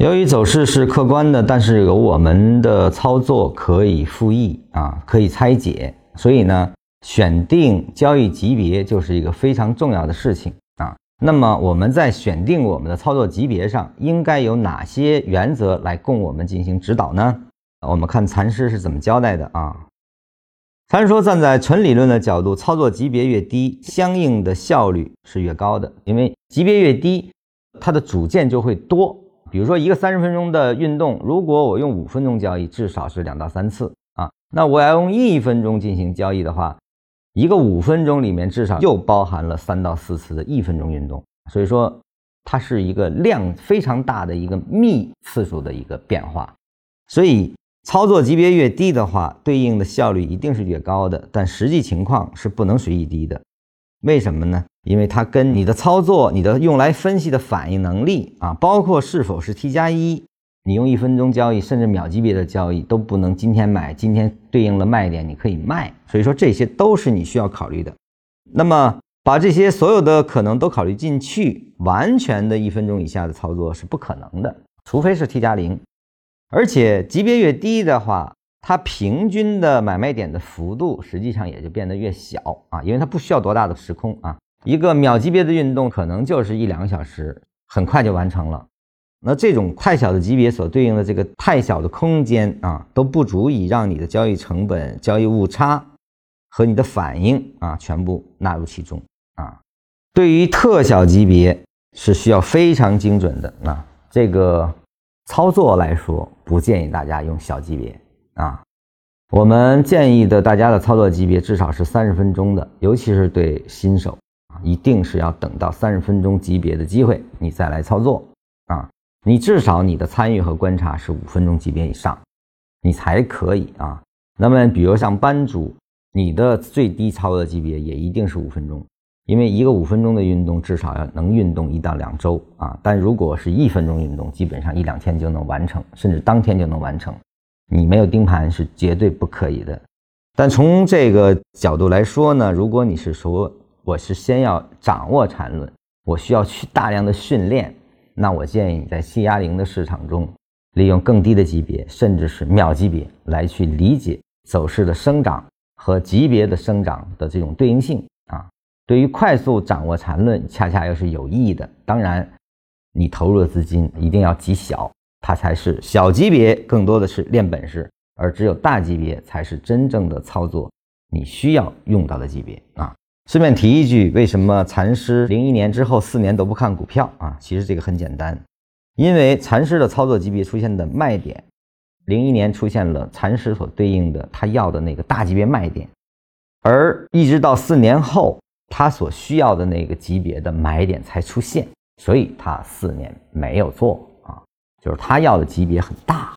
由于走势是客观的，但是有我们的操作可以复议啊，可以拆解，所以呢，选定交易级别就是一个非常重要的事情啊。那么我们在选定我们的操作级别上，应该有哪些原则来供我们进行指导呢？我们看禅师是怎么交代的啊？禅师说，站在纯理论的角度，操作级别越低，相应的效率是越高的，因为级别越低，它的组件就会多。比如说一个三十分钟的运动，如果我用五分钟交易，至少是两到三次啊。那我要用一分钟进行交易的话，一个五分钟里面至少又包含了三到四次的一分钟运动。所以说，它是一个量非常大的一个幂次数的一个变化。所以操作级别越低的话，对应的效率一定是越高的。但实际情况是不能随意低的。为什么呢？因为它跟你的操作、你的用来分析的反应能力啊，包括是否是 T 加一，你用一分钟交易，甚至秒级别的交易都不能今天买，今天对应了卖点，你可以卖。所以说这些都是你需要考虑的。那么把这些所有的可能都考虑进去，完全的一分钟以下的操作是不可能的，除非是 T 加零，而且级别越低的话。它平均的买卖点的幅度实际上也就变得越小啊，因为它不需要多大的时空啊，一个秒级别的运动可能就是一两个小时，很快就完成了。那这种太小的级别所对应的这个太小的空间啊，都不足以让你的交易成本、交易误差和你的反应啊全部纳入其中啊。对于特小级别是需要非常精准的啊，这个操作来说，不建议大家用小级别。啊，我们建议的大家的操作级别至少是三十分钟的，尤其是对新手啊，一定是要等到三十分钟级别的机会，你再来操作啊。你至少你的参与和观察是五分钟级别以上，你才可以啊。那么，比如像班主，你的最低操作级别也一定是五分钟，因为一个五分钟的运动至少要能运动一到两周啊。但如果是一分钟运动，基本上一两天就能完成，甚至当天就能完成。你没有盯盘是绝对不可以的，但从这个角度来说呢，如果你是说我是先要掌握缠论，我需要去大量的训练，那我建议你在七压零的市场中，利用更低的级别，甚至是秒级别来去理解走势的生长和级别的生长的这种对应性啊。对于快速掌握缠论，恰恰又是有益的。当然，你投入的资金一定要极小。它才是小级别，更多的是练本事，而只有大级别才是真正的操作你需要用到的级别啊。顺便提一句，为什么禅师零一年之后四年都不看股票啊？其实这个很简单，因为禅师的操作级别出现的卖点，零一年出现了禅师所对应的他要的那个大级别卖点，而一直到四年后，他所需要的那个级别的买点才出现，所以他四年没有做。就是他要的级别很大，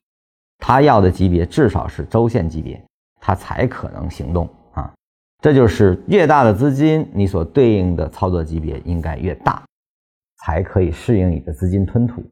他要的级别至少是周线级别，他才可能行动啊。这就是越大的资金，你所对应的操作级别应该越大，才可以适应你的资金吞吐。